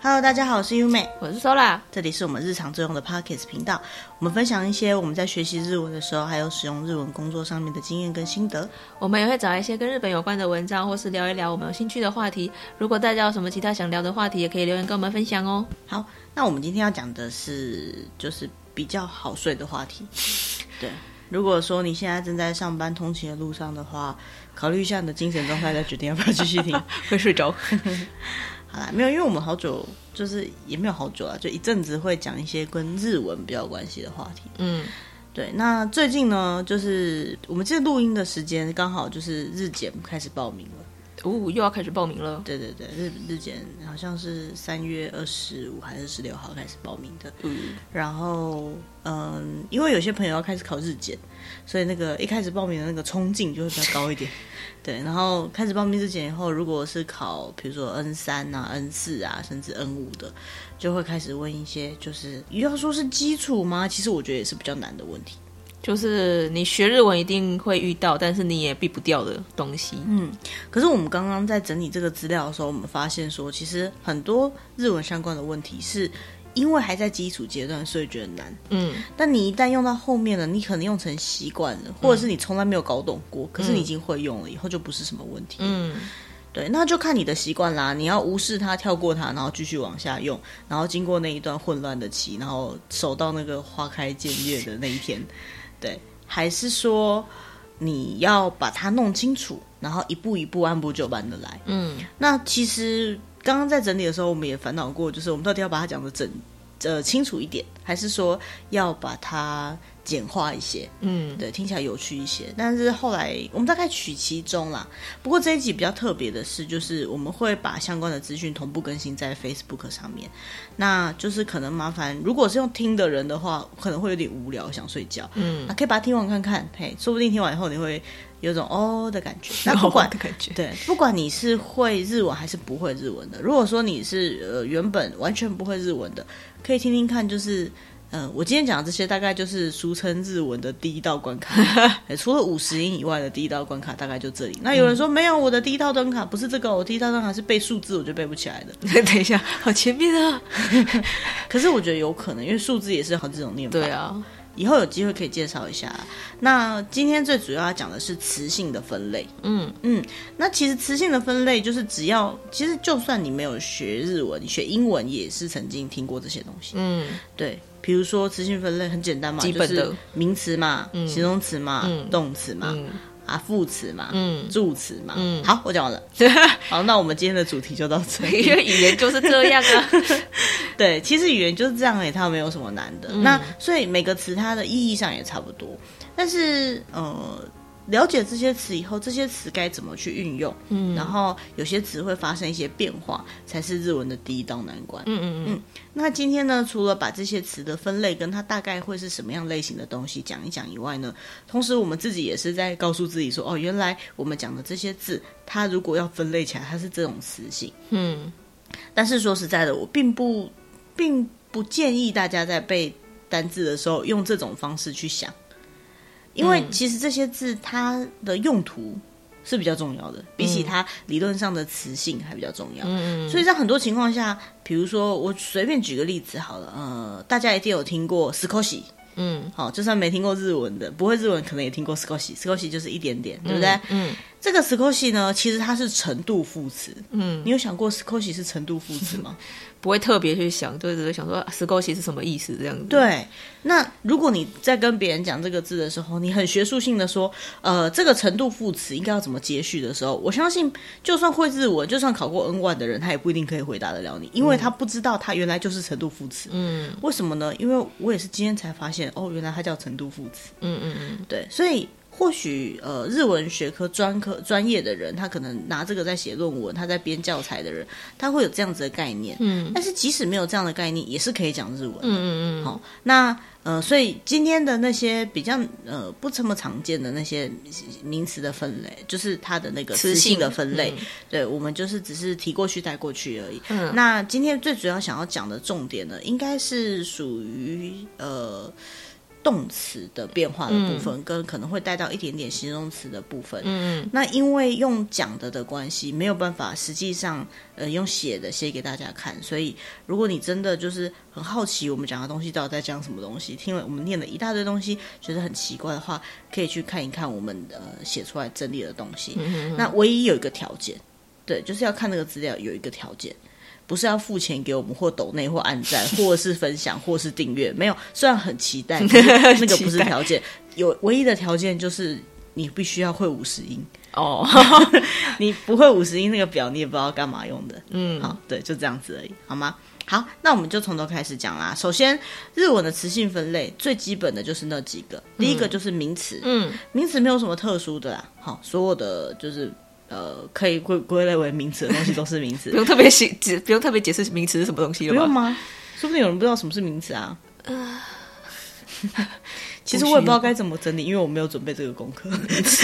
Hello，大家好，我是优美，我是 Sola，这里是我们日常作用的 Podcast 频道。我们分享一些我们在学习日文的时候，还有使用日文工作上面的经验跟心得。我们也会找一些跟日本有关的文章，或是聊一聊我们有兴趣的话题。如果大家有什么其他想聊的话题，也可以留言跟我们分享哦。好，那我们今天要讲的是，就是比较好睡的话题。对，如果说你现在正在上班通勤的路上的话，考虑一下你的精神状态，再决定要不要继续听。会睡着。好啦，没有，因为我们好久就是也没有好久啊，就一阵子会讲一些跟日文比较有关系的话题。嗯，对。那最近呢，就是我们这录音的时间刚好就是日检开始报名了。哦，又要开始报名了。对对对，日日检好像是三月二十五还是十六号开始报名的。嗯，然后嗯，因为有些朋友要开始考日检，所以那个一开始报名的那个冲劲就会比较高一点。对，然后开始报名日检以后，如果是考比如说 N 三啊、N 四啊，甚至 N 五的，就会开始问一些就是要说是基础吗？其实我觉得也是比较难的问题。就是你学日文一定会遇到，但是你也避不掉的东西。嗯，可是我们刚刚在整理这个资料的时候，我们发现说，其实很多日文相关的问题是因为还在基础阶段，所以觉得难。嗯，但你一旦用到后面了，你可能用成习惯了，或者是你从来没有搞懂过，嗯、可是你已经会用了，以后就不是什么问题。嗯，对，那就看你的习惯啦。你要无视它，跳过它，然后继续往下用，然后经过那一段混乱的期，然后守到那个花开见月的那一天。对，还是说你要把它弄清楚，然后一步一步按部就班的来。嗯，那其实刚刚在整理的时候，我们也烦恼过，就是我们到底要把它讲的整呃清楚一点，还是说要把它。简化一些，嗯，对，听起来有趣一些。但是后来我们大概取其中啦。不过这一集比较特别的是，就是我们会把相关的资讯同步更新在 Facebook 上面。那就是可能麻烦，如果是用听的人的话，可能会有点无聊，想睡觉。嗯，啊可以把它听完看看，嘿，说不定听完以后你会有种哦的感觉。那不管的感觉，对，不管你是会日文还是不会日文的，如果说你是呃原本完全不会日文的，可以听听看，就是。嗯，我今天讲的这些大概就是俗称日文的第一道关卡，除了五十音以外的第一道关卡大概就这里。那有人说、嗯、没有，我的第一道关卡不是这个，我第一道关卡是背数字，我就背不起来的。等一下，好前面啊！可是我觉得有可能，因为数字也是好这种念法。对啊，以后有机会可以介绍一下。那今天最主要要讲的是词性的分类。嗯嗯，那其实词性的分类就是只要，其实就算你没有学日文，你学英文也是曾经听过这些东西。嗯，对。比如说词性分类很简单嘛，基本的就是名词嘛、嗯、形容词嘛、嗯、动词嘛、嗯、啊副词嘛、嗯、助词嘛。嗯，好，我讲完了。好，那我们今天的主题就到这里。因为语言就是这样啊。对，其实语言就是这样诶，它没有什么难的。嗯、那所以每个词它的意义上也差不多，但是呃。了解这些词以后，这些词该怎么去运用？嗯，然后有些词会发生一些变化，才是日文的第一道难关。嗯嗯嗯。那今天呢，除了把这些词的分类跟它大概会是什么样类型的东西讲一讲以外呢，同时我们自己也是在告诉自己说，哦，原来我们讲的这些字，它如果要分类起来，它是这种词性。嗯。但是说实在的，我并不并不建议大家在背单字的时候用这种方式去想。因为其实这些字它的用途是比较重要的，比起它理论上的词性还比较重要。嗯，所以在很多情况下，比如说我随便举个例子好了，呃，大家一定有听过少し。嗯，好，就算没听过日文的，不会日文可能也听过少し。少し就是一点点，对不对？嗯，嗯 这个少し呢，其实它是程度副词。嗯，你有想过少し是程度副词吗？不会特别去想，就只是想说“少し”是什么意思这样子。对，那如果你在跟别人讲这个字的时候，你很学术性的说，呃，这个程度副词应该要怎么接续的时候，我相信，就算会日文，就算考过 N1 的人，他也不一定可以回答得了你，因为他不知道他原来就是程度副词。嗯，为什么呢？因为我也是今天才发现，哦，原来它叫程度副词。嗯嗯嗯，对，所以。 或许呃，日文学科专科专业的人，他可能拿这个在写论文，他在编教材的人，他会有这样子的概念。嗯，但是即使没有这样的概念，也是可以讲日文的。嗯嗯嗯。好，那呃，所以今天的那些比较呃不这么常见的那些名词的分类，就是它的那个词性的分类，嗯、对我们就是只是提过去带过去而已。嗯。那今天最主要想要讲的重点呢，应该是属于呃。动词的变化的部分，嗯、跟可能会带到一点点形容词的部分。嗯，那因为用讲的的关系，没有办法实际上呃用写的写给大家看，所以如果你真的就是很好奇我们讲的东西到底在讲什么东西，听了我们念了一大堆东西，觉得很奇怪的话，可以去看一看我们呃写出来整理的东西。嗯、那唯一有一个条件，对，就是要看那个资料有一个条件。不是要付钱给我们，或抖内，或按赞，或者是分享，或是订阅，没有。虽然很期待，那个不是条件。有唯一的条件就是你必须要会五十音哦。你不会五十音那个表，你也不知道干嘛用的。嗯，好，对，就这样子而已，好吗？好，那我们就从头开始讲啦。首先，日文的词性分类最基本的就是那几个，嗯、第一个就是名词。嗯，名词没有什么特殊的啦。好，所有的就是。呃，可以归归类为名词的东西都是名词，不用特别解解，不用特别解释名词是什么东西了吧？不用吗？说不定有人不知道什么是名词啊。呃、其实我也不知道该怎么整理，因为我没有准备这个功课。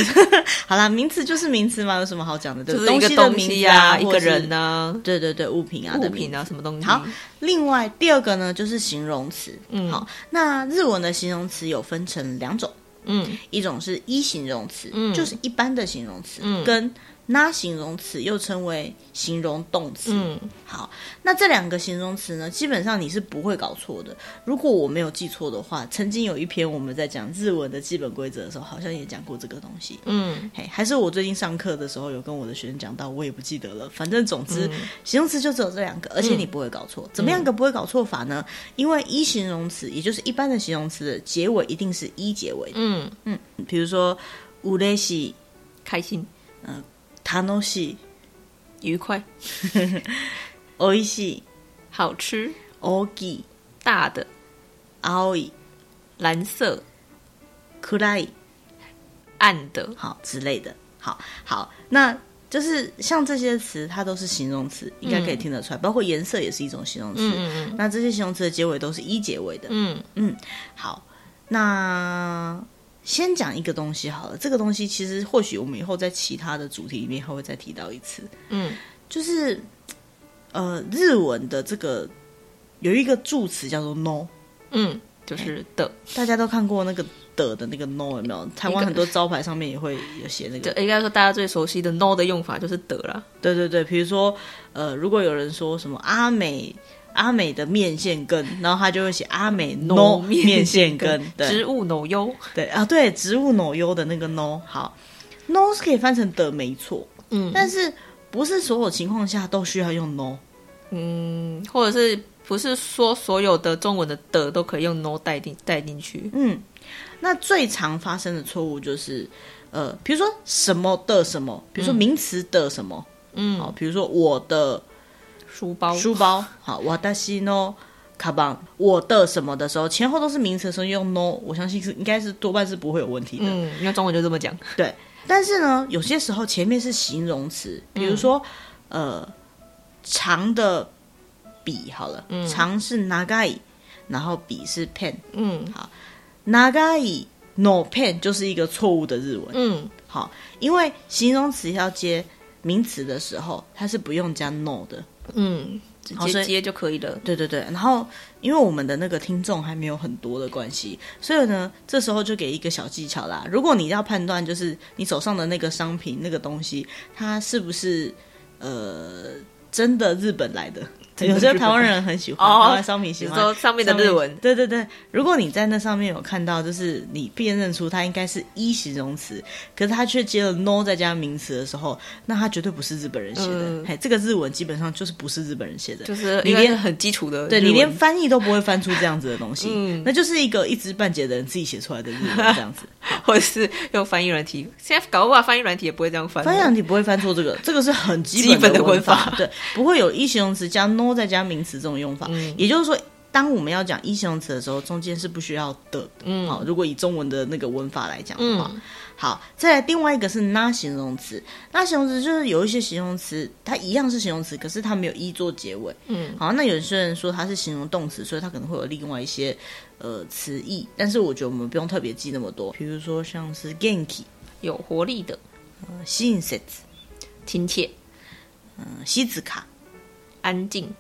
好啦，名词就是名词嘛，有什么好讲的？就是一个东西啊，一个人呢？对对对，物品啊，物品啊，什么东西？好，另外第二个呢，就是形容词。嗯，好，那日文的形容词有分成两种，嗯，一种是一形容词，嗯，就是一般的形容词，嗯，跟。那形容词又称为形容动词。嗯，好，那这两个形容词呢，基本上你是不会搞错的。如果我没有记错的话，曾经有一篇我们在讲日文的基本规则的时候，好像也讲过这个东西。嗯，嘿，还是我最近上课的时候有跟我的学生讲到，我也不记得了。反正总之，嗯、形容词就只有这两个，而且你不会搞错。嗯、怎么样个不会搞错法呢？因为一形容词，也就是一般的形容词的结尾一定是一结尾的。嗯嗯，比如说うれしい，开心。嗯、呃。 楽しい，愉快，おいしい，好吃，大きい，大的，青い，蓝色，暗い，暗的，好之类的，好好，那就是像这些词，它都是形容词，应该可以听得出来，嗯、包括颜色也是一种形容词。嗯嗯，那这些形容词的结尾都是一结尾的。嗯嗯，好，那。 先讲一个东西好了，这个东西其实或许我们以后在其他的主题里面还会再提到一次。嗯，就是呃，日文的这个有一个助词叫做 no，嗯，就是的，大家都看过那个的的那个 no 有没有？台湾很多招牌上面也会有写那个，应该说大家最熟悉的 no 的用法就是的啦。对对对，比如说呃，如果有人说什么阿美。阿美的面线羹，然后他就会写阿美 no 面线羹，对，植物 no 优，对啊，对，植物 no 优的那个 no，好，no 是可以翻成的，没错，嗯，但是不是所有情况下都需要用 no，嗯，或者是不是说所有的中文的的都可以用 no 带进带进去，嗯，那最常发生的错误就是，呃，比如说什么的什么，比如说名词的什么，嗯，好，比如说我的。书包，书包，好，私のカバン，我的什么的时候，前后都是名词的时候用 no，我相信是应该是多半是不会有问题的。嗯，因为中文就这么讲。对，但是呢，有些时候前面是形容词，比如说，嗯、呃，长的笔，好了，嗯、长是长い，然后笔是 pen，嗯，好，长い no pen 就是一个错误的日文，嗯，好，因为形容词要接名词的时候，它是不用加 no 的。 嗯，直接接就可以了。对对对，然后因为我们的那个听众还没有很多的关系，所以呢，这时候就给一个小技巧啦。如果你要判断，就是你手上的那个商品那个东西，它是不是呃真的日本来的？有些台湾人很喜欢，台湾商品喜欢。说上面的日文。对对对，如果你在那上面有看到，就是你辨认出它应该是一形容词，可是它却接了 no 再加名词的时候，那它绝对不是日本人写的。嗯、嘿，这个日文基本上就是不是日本人写的，就是你连很基础的，对你连翻译都不会翻出这样子的东西，嗯、那就是一个一知半解的人自己写出来的日文这样子，或者是用翻译软体。现在搞不好翻译软体也不会这样翻，翻译软体不会翻错这个，这个是很基本的文法，对，不会有一形容词加 no 再加名词。这种用法，嗯、也就是说，当我们要讲一形容词的时候，中间是不需要的。嗯，好，如果以中文的那个文法来讲的话，嗯、好，再来另外一个是那形容词，那形容词就是有一些形容词，它一样是形容词，可是它没有一做结尾。嗯，好，那有些人说它是形容动词，所以它可能会有另外一些呃词义，但是我觉得我们不用特别记那么多。比如说像是 ganky，有活力的，呃，亲切，亲切，嗯、呃，静か，安静。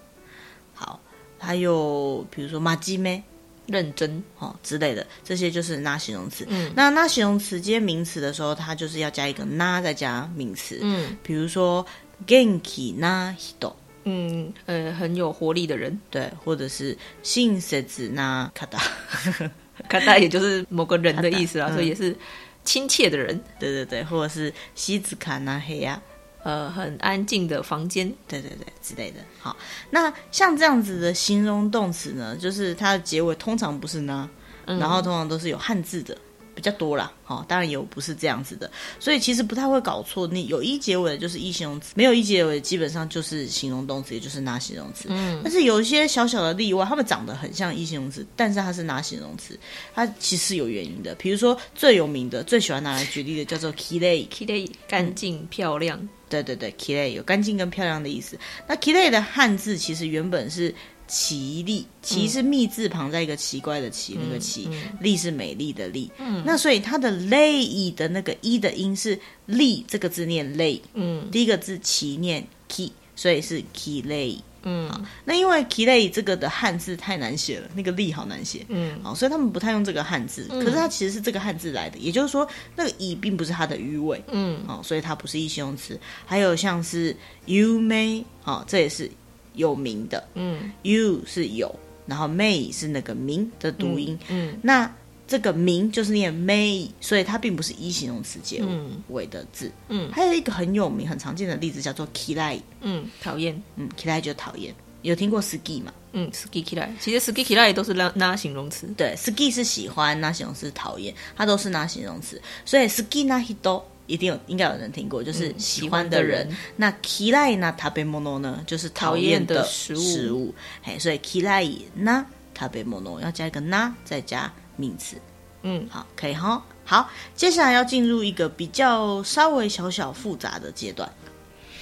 好，还有比如说马吉梅， 认真哦之类的，这些就是那形容词。嗯，那那形容词接名词的时候，它就是要加一个那再加名词。嗯，比如说元気な人，嗯呃，很有活力的人，对，或者是亲切な方，方也就是某个人的意思啊，所以也是亲切的人。对对对，或者是静かな部屋。 呃，很安静的房间，对对对之类的。好，那像这样子的形容动词呢，就是它的结尾通常不是呢，嗯、然后通常都是有汉字的比较多啦。好、哦，当然有不是这样子的，所以其实不太会搞错。你有一结尾的就是一形容词，没有一结尾基本上就是形容动词，也就是那形容词。嗯，但是有一些小小的例外，它们长得很像一形容词，但是它是那形容词，它其实有原因的。比如说最有名的、最喜欢拿来举例的叫做きれい，きれい干净漂亮。对对对きれい有干净跟漂亮的意思。那きれい的汉字其实原本是 奇丽，奇是密字旁在一个奇怪的奇，嗯、那个奇，丽、嗯、是美丽的丽。嗯，那所以它的丽的那个一的音是丽这个字念丽。嗯，第一个字奇念 ki，所以是きれい。嗯，好，那因为“きれい”这个的汉字太难写了，那个“力”好难写，嗯，好，所以他们不太用这个汉字。嗯、可是它其实是这个汉字来的，也就是说，那个“以”并不是它的语尾，嗯，好，所以它不是一形容词。还有像是 “you may”，好，这也是 有名的，嗯，“you” 是有，然后 “may” 是那个名的读音，嗯，嗯那。这个名就是念 may，所以它并不是一形容词结尾的字。嗯，还有一个很有名、很常见的例子叫做 kilai，。嗯，讨厌。嗯，kilai 就讨厌。有听过 “ski” 吗？嗯，“ski kilai，。其实 “ski kilai 都是拉拉形容词。对，“ski” 是喜欢，那形容词讨厌，它都是拉形容词。所以 “ski na hito” 一定有，应该有人听过，就是喜欢的人。嗯、那 “kirai na tabemono” 呢，就是讨厌的食物。食物。嘿，所以 “kirai na tabemono” 要加一个那，再加。名词，嗯，好，可以哈。好，接下来要进入一个比较稍微小小复杂的阶段。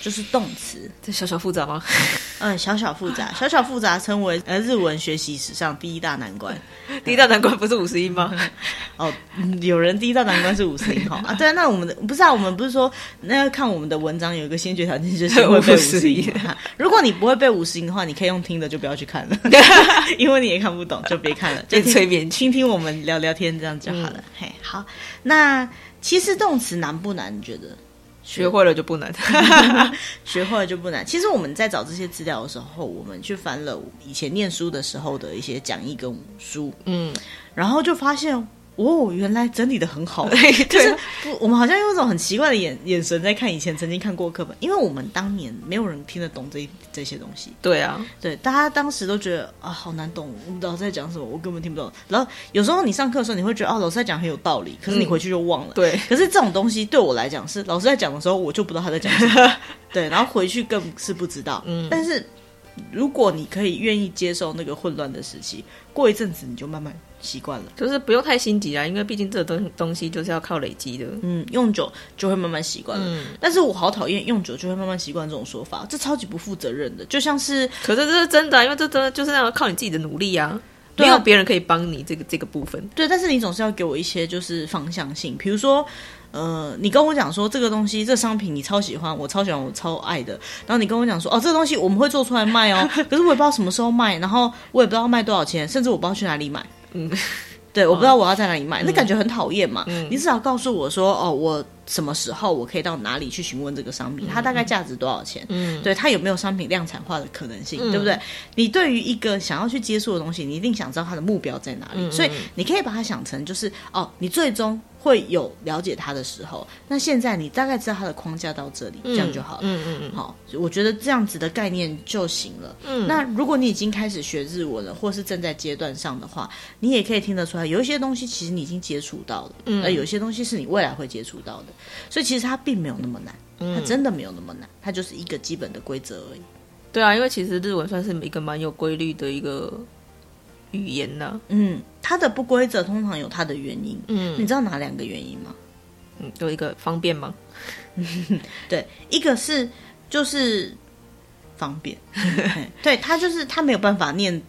就是动词，这小小复杂吗？嗯，小小复杂，小小复杂称为呃日文学习史上第一大难关。第一大难关不是五十音吗？哦，有人第一大难关是五十音哈啊？对啊，那我们的不是啊？我们不是说那要看我们的文章有一个先决条件就是会背五十音。如果你不会背五十音的话，你可以用听的，就不要去看了，因为你也看不懂，就别看了，就催眠，倾听我们聊聊天这样就好了。嘿，好，那其实动词难不难？你觉得？学会了就不难，学会了就不难。其实我们在找这些资料的时候，我们去翻了以前念书的时候的一些讲义跟书，嗯，然后就发现。哦，原来整理的很好，对，就是不，我们好像用一种很奇怪的眼眼神在看以前曾经看过课本，因为我们当年没有人听得懂这这些东西。对啊，对，大家当时都觉得啊，好难懂，我不知道在讲什么，我根本听不懂。然后有时候你上课的时候，你会觉得啊，老师在讲很有道理，可是你回去就忘了。嗯、对，可是这种东西对我来讲是老师在讲的时候，我就不知道他在讲什么。对，然后回去更是不知道。嗯，但是如果你可以愿意接受那个混乱的时期，过一阵子你就慢慢。习惯了，就是不用太心急啊，因为毕竟这个东东西就是要靠累积的。嗯，用久就会慢慢习惯了。嗯，但是我好讨厌用久就会慢慢习惯这种说法，这超级不负责任的。就像是，可是这是真的啊，因为这真的就是要靠你自己的努力啊，没有别人可以帮你这个这个部分。对，但是你总是要给我一些就是方向性，比如说，呃，你跟我讲说这个东西，这商品你超喜欢，我超喜欢，我超爱的。然后你跟我讲说，哦，这个东西我们会做出来卖哦，可是我也不知道什么时候卖，然后我也不知道卖多少钱，甚至我不知道去哪里买。嗯。对，我不知道我要在哪里买，嗯、那感觉很讨厌嘛。嗯、你至少告诉我说，哦，我什么时候我可以到哪里去询问这个商品，它大概价值多少钱？嗯，对，它有没有商品量产化的可能性，嗯、对不对？你对于一个想要去接触的东西，你一定想知道它的目标在哪里，嗯、所以你可以把它想成就是，哦，你最终。会有了解他的时候，那现在你大概知道他的框架到这里，嗯、这样就好了。嗯嗯嗯，好，我觉得这样子的概念就行了。嗯，那如果你已经开始学日文了，或是正在阶段上的话，你也可以听得出来，有一些东西其实你已经接触到了，嗯，而有些东西是你未来会接触到的，所以其实它并没有那么难，它真的没有那么难，它就是一个基本的规则而已。对啊，因为其实日文算是一个蛮有规律的一个。语言呢？嗯，它的不规则通常有它的原因。嗯，你知道哪两个原因吗？嗯，有一个方便吗？对，一个是就是方便。对，他就是他没有办法念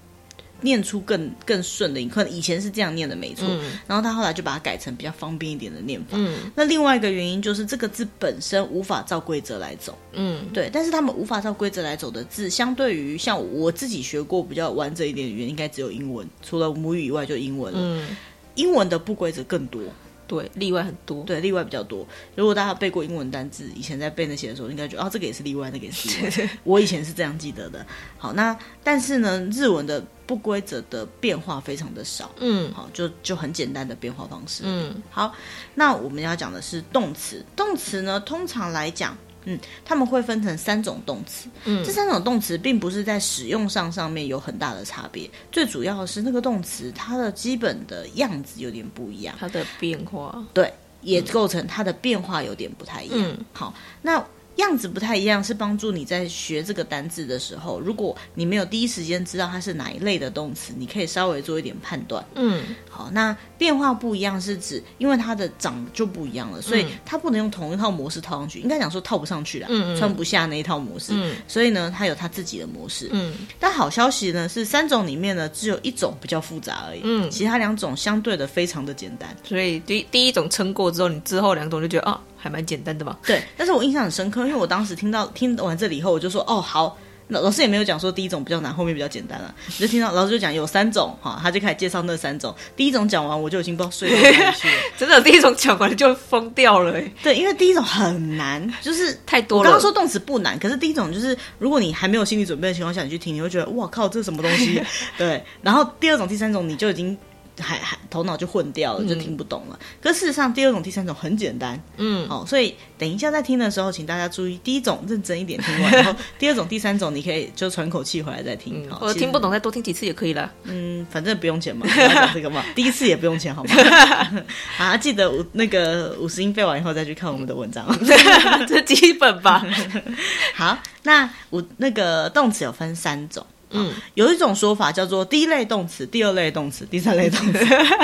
念出更更顺的音，可能以前是这样念的没错，嗯、然后他后来就把它改成比较方便一点的念法。嗯，那另外一个原因就是这个字本身无法照规则来走。嗯，对，但是他们无法照规则来走的字，相对于像我自己学过比较完整一点的语言，应该只有英文，除了母语以外就英文了。嗯，英文的不规则更多。对，例外很多。对，例外比较多。如果大家背过英文单字，以前在背那些的时候，应该觉得哦，这个也是例外，那个也是例外。我以前是这样记得的。好，那但是呢，日文的不规则的变化非常的少。嗯，好，就就很简单的变化方式。嗯，好，那我们要讲的是动词。动词呢，通常来讲。嗯，他们会分成三种动词。嗯，这三种动词并不是在使用上上面有很大的差别，最主要的是那个动词它的基本的样子有点不一样，它的变化对，也构成它的变化有点不太一样。嗯，好，那。样子不太一样，是帮助你在学这个单字的时候，如果你没有第一时间知道它是哪一类的动词，你可以稍微做一点判断。嗯，好，那变化不一样是指，因为它的长就不一样了，所以它不能用同一套模式套上去，应该讲说套不上去了，嗯，穿不下那一套模式。嗯，所以呢，它有它自己的模式。嗯，但好消息呢是，三种里面呢只有一种比较复杂而已。嗯，其他两种相对的非常的简单。所以第第一种撑过之后，你之后两种就觉得啊。还蛮简单的吧？对，但是我印象很深刻，因为我当时听到听完这里以后，我就说哦好，老老师也没有讲说第一种比较难，后面比较简单了，我就听到老师就讲有三种哈，他就开始介绍那三种。第一种讲完，我就已经不知道睡到哪里去了，真的，第一种讲完就疯掉了。对，因为第一种很难，就是太多了。刚刚说动词不难，可是第一种就是如果你还没有心理准备的情况下，你去听，你会觉得哇靠，这是什么东西？对，然后第二种、第三种你就已经。还还头脑就混掉了，就听不懂了。嗯、可事实上，第二种、第三种很简单，嗯，好、哦，所以等一下在听的时候，请大家注意，第一种认真一点听完，然后第二种、第三种你可以就喘口气回来再听。我、嗯、听不懂再多听几次也可以了。嗯，反正不用钱嘛，这个嘛，第一次也不用钱，好吗？啊，记得五那个五十音背完以后再去看我们的文章，这基本吧。好，那五那个动词有分三种。嗯，有一种说法叫做第一类动词、第二类动词、第三类动词。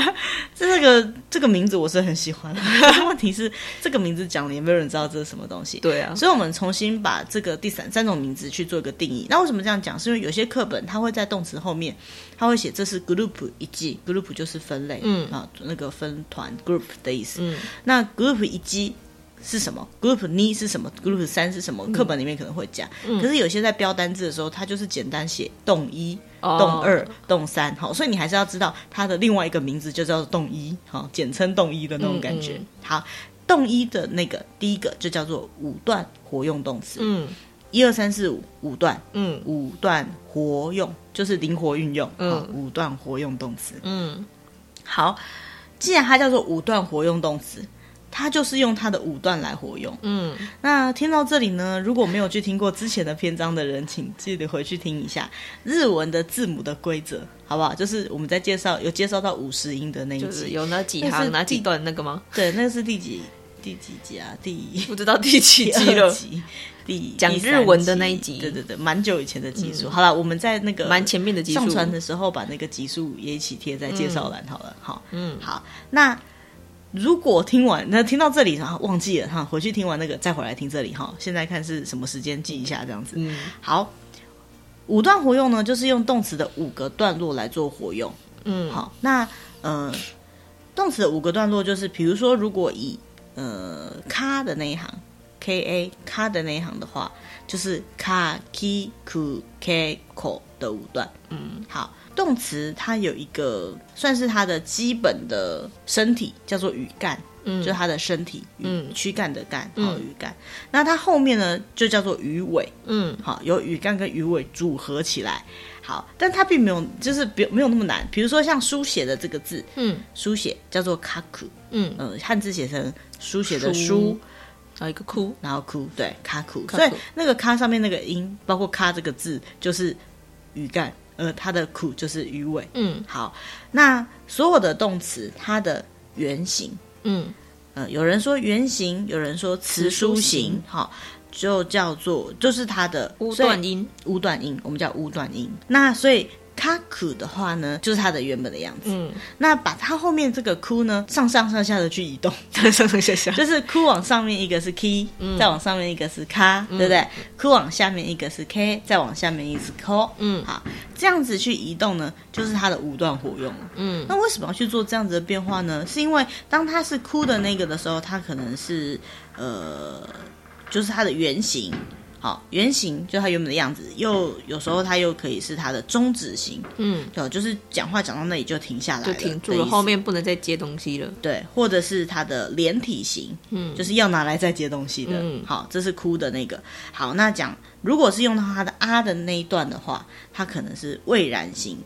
这个这个名字我是很喜欢的，问题是这个名字讲了也没有人知道这是什么东西。对啊，所以我们重新把这个第三三种名字去做一个定义。那为什么这样讲？是因为有些课本它会在动词后面，它会写这是 group 一级，group 就是分类，嗯啊，那个分团 group 的意思。嗯，那 group 一级。是什么？Group 二是什么？Group 三是什么？课本里面可能会讲，嗯、可是有些在标单字的时候，它就是简单写动一、哦、动二、动三，好，所以你还是要知道它的另外一个名字就叫做动一，好，简称动一的那种感觉。好，动一的那个第一个就叫做五段活用动词，嗯，一二三四五五段，嗯，五段活用就是灵活运用，嗯，五段活用动词，嗯，好，既然它叫做五段活用动词。它就是用他的五段来活用。嗯，那听到这里呢，如果没有去听过之前的篇章的人，请记得回去听一下日文的字母的规则，好不好？就是我们在介绍有介绍到五十音的那一集，有哪几行哪几段那个吗？对，那个是第几第几集啊？第不知道第几集了。第讲日文的那一集，对对对，蛮久以前的集数。嗯、好了，我们在那个蛮前面的集数上传的时候，把那个集数也一起贴在介绍栏好了。好，嗯，好，那。如果听完那听到这里，然后忘记了哈，回去听完那个再回来听这里哈。现在看是什么时间，记一下这样子。嗯，好，五段活用呢，就是用动词的五个段落来做活用。嗯，好，那呃，动词的五个段落就是，比如说，如果以呃卡的那一行，k a 卡的那一行的话，就是卡 ki ku ke ko 的五段。嗯，好。动词它有一个算是它的基本的身体，叫做语干，嗯，就是它的身体，嗯，躯干的干，好，语干。那它后面呢，就叫做鱼尾，嗯，好，由语干跟鱼尾组合起来，好，但它并没有，就是没没有那么难。比如说像书写的这个字，嗯，书写叫做卡库，嗯，呃，汉字写成书写的书，然后一个哭，然后哭，对，卡库。所以那个卡上面那个音，包括卡这个字，就是语干。呃，它的苦就是鱼尾。嗯，好，那所有的动词它的原型，嗯，呃，有人说原型，有人说词书形，好，就叫做就是它的五段音，五段音，我们叫五段音。那所以卡库的话呢，就是它的原本的样子。嗯，那把它后面这个库呢，上上上下的去移动，上上下下，就是库往上面一个是 key，、嗯、再往上面一个是卡，嗯、对不对？库往下面一个是 k，再往下面一个是 ko。嗯，好，这样子去移动呢，就是它的五段活用。嗯，那为什么要去做这样子的变化呢？是因为当它是哭的那个的时候，它可能是呃，就是它的原型。好，圆形就它原本的样子，又有时候它又可以是它的终止型，嗯，就就是讲话讲到那里就停下来了，就停住了，后面不能再接东西了，对，或者是它的连体型，嗯，就是要拿来再接东西的，嗯，好，这是哭的那个，好，那讲如果是用到它的啊的那一段的话，它可能是未然型。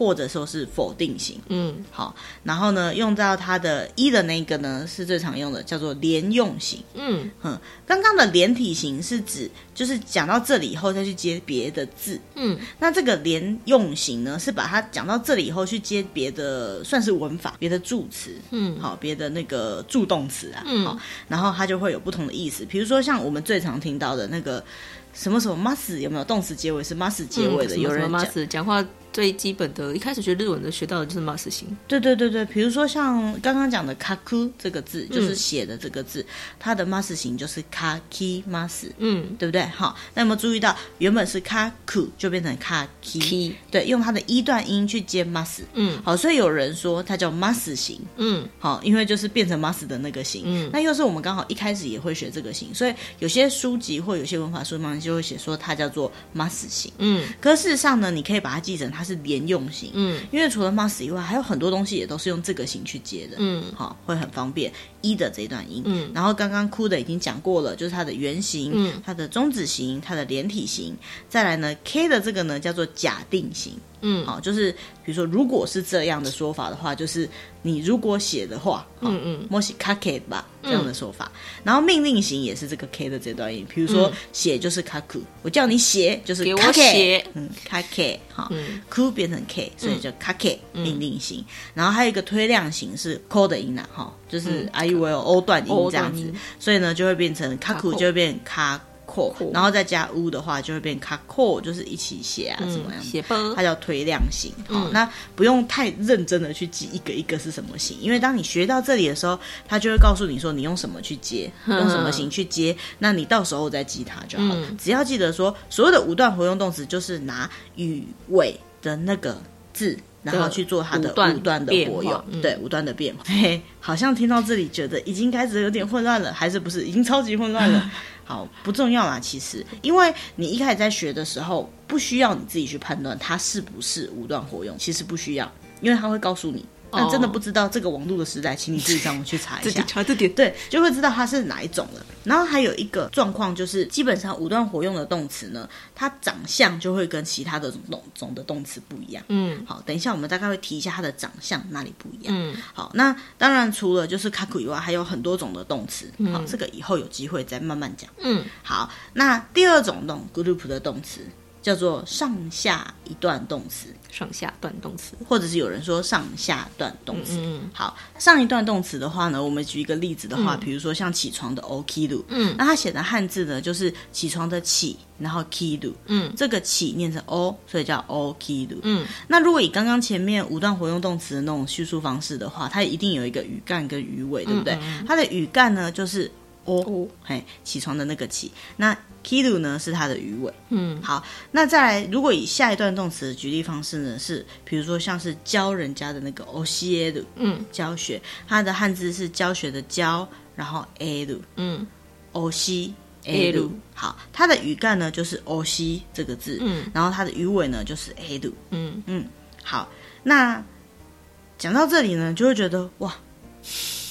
或者说是否定型，嗯，好，然后呢，用到它的一的那个呢，是最常用的，叫做连用型，嗯。哼，刚刚的连体型是指就是讲到这里以后再去接别的字，嗯，那这个连用型呢，是把它讲到这里以后去接别的，算是文法，别的助词，嗯，好，别的那个助动词啊，嗯，好，然后它就会有不同的意思，比如说像我们最常听到的那个什么什么 must 有没有？动词结尾是 must 结尾的？嗯、有人讲讲话。最基本的，一开始学日文的学到的就是 mas 型。对对对对，比如说像刚刚讲的 kaku 这个字，就是写的这个字，嗯、它的 mas 型就是 kakimasu，嗯，对不对？好，那有没有注意到原本是 kaku 就变成 kaki？对，用它的一段音去接 mas，嗯，好，所以有人说它叫 mas 型，嗯，好，因为就是变成 mas 的那个型，嗯，那又是我们刚好一开始也会学这个型，所以有些书籍或有些文法书上就会写说它叫做 mas 型，嗯，可事实上呢，你可以把它记成它。它是连用型，嗯，因为除了 mas 以外，还有很多东西也都是用这个型去接的，嗯，好，会很方便。一的这一段音，嗯，然后刚刚哭的已经讲过了，就是它的原型，嗯，它的中指型，它的连体型，再来呢，k 的这个呢叫做假定型。嗯，好，就是比如说，如果是这样的说法的话，就是你如果写的话，嗯嗯，もし书けば这样的说法。然后命令型也是这个 k 的这段音，比如说写就是书く，我叫你写就是给我写，嗯，书け，好，く变成 k，所以叫书け命令型。然后还有一个推量型是 ko 的音呢，哈，就是 I will O 段音这样子，所以呢就会变成书く就会变卡。 然后再加 u 的话，就会变卡扣，就是一起写啊，怎么样？写它叫推量型。好，那不用太认真的去记一个一个是什么型，因为当你学到这里的时候，它就会告诉你说你用什么去接，用什么型去接，那你到时候再记它就好。只要记得说，所有的五段活用动词就是拿语尾的那个字，然后去做它的五段的活用，对，五段的变化。嘿，好像听到这里觉得已经开始有点混乱了，还是不是？已经超级混乱了。好，不重要啦，其实，因为你一开始在学的时候，不需要你自己去判断它是不是无端活用，其实不需要，因为它会告诉你。但真的不知道这个网络的时代，请你自己上网去查一下，查这点，对，就会知道它是哪一种了。然后还有一个状况就是，基本上五段活用的动词呢，它长相就会跟其他的种种的动词不一样。嗯，好，等一下我们大概会提一下它的长相哪里不一样。嗯，好，那当然除了就是书く以外，还有很多种的动词。好，这个以后有机会再慢慢讲。嗯，好，那第二种动 group 的动词。叫做上下一段动词，上下段动词，或者是有人说上下段动词。嗯，嗯，好，上一段动词的话呢，我们举一个例子的话，嗯、比如说像起床的 okiru，嗯，那它写的汉字呢，就是起床的起，然后 kidu，嗯，这个起念成 o，所以叫 okidu 嗯，那如果以刚刚前面五段活用动词的那种叙述方式的话，它一定有一个语干跟语尾，对不对？它的语干呢，就是。哦，嘿，起床的那个起，那 kiru 呢是它的鱼尾。嗯，好，那再来，如果以下一段动词的举例方式呢，是比如说像是教人家的那个 osieru，嗯，教学，它的汉字是教学的教，然后 eru，嗯，osieru，好，它的语干呢就是 osi 这个字，嗯，然后它的鱼尾呢就是 eru，嗯。嗯，好，那讲到这里呢，就会觉得哇。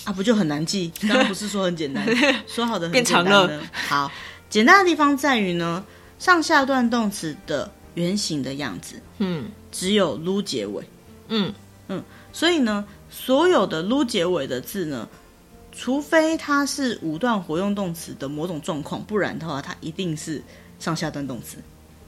啊，不就很难记？刚刚不是说很简单，说好的很简单。变长了。好，简单的地方在于呢，上下段动词的原型的样子，嗯，只有撸结尾，嗯嗯，所以呢，所有的撸结尾的字呢，除非它是五段活用动词的某种状况，不然的话，它一定是上下段动词。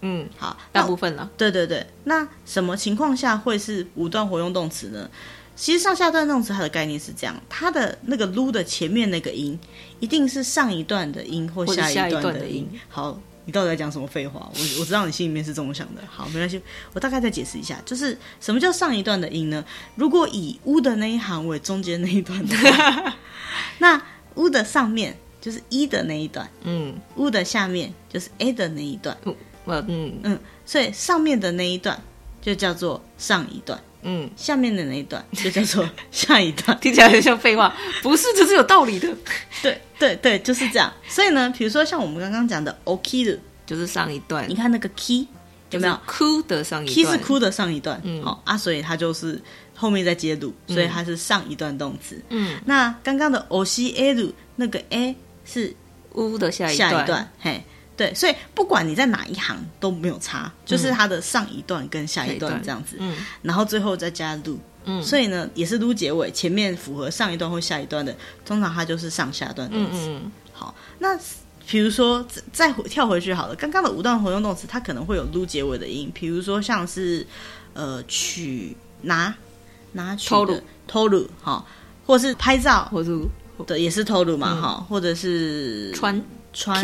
嗯，好，大部分了。对对对，那什么情况下会是五段活用动词呢？其实上下段动词它的概念是这样，它的那个撸的前面那个音，一定是上一段的音或下一段的音。好，你到底在讲什么废话？我我知道你心里面是这么想的。好，没关系，我大概再解释一下，就是什么叫上一段的音呢？如果以 u 的那一行为中间那一段的话，那 u 的上面就是一的那一段，嗯，u 的下面就是 a 的那一段，嗯嗯嗯，所以上面的那一段就叫做上一段。嗯，下面的那一段就叫做 下一段，听起来很像废话，不是，这是有道理的。对对对，就是这样。所以呢，比如说像我们刚刚讲的 “oki” 的，就是上一段。你看那个 “ki” 有没有哭的上一段？“ki” 是哭的上一段。嗯，好啊，所以它就是后面再接录，所以它是上一段动词。嗯，那刚刚的 “oshi eru” 那个 “a” 是 “u” 的下一下一段。嘿。对，所以不管你在哪一行都没有差，就是它的上一段跟下一段这样子，嗯，然后最后再加撸，嗯，所以呢也是撸结尾，前面符合上一段或下一段的，通常它就是上下段动词。嗯，嗯好，那比如说再跳回去好了，刚刚的五段活用动词它可能会有撸结尾的音，比如说像是呃取拿拿取的偷鲁哈，或是拍照或者的也是偷鲁嘛哈，嗯、或者是穿穿。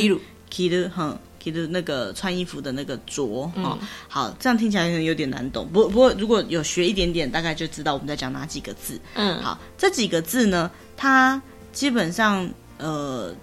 的哈 k i d 那个穿衣服的那个着哈，嗯、好，这样听起来可能有点难懂。不不过如果有学一点点，大概就知道我们在讲哪几个字。嗯，好，这几个字呢，它基本上呃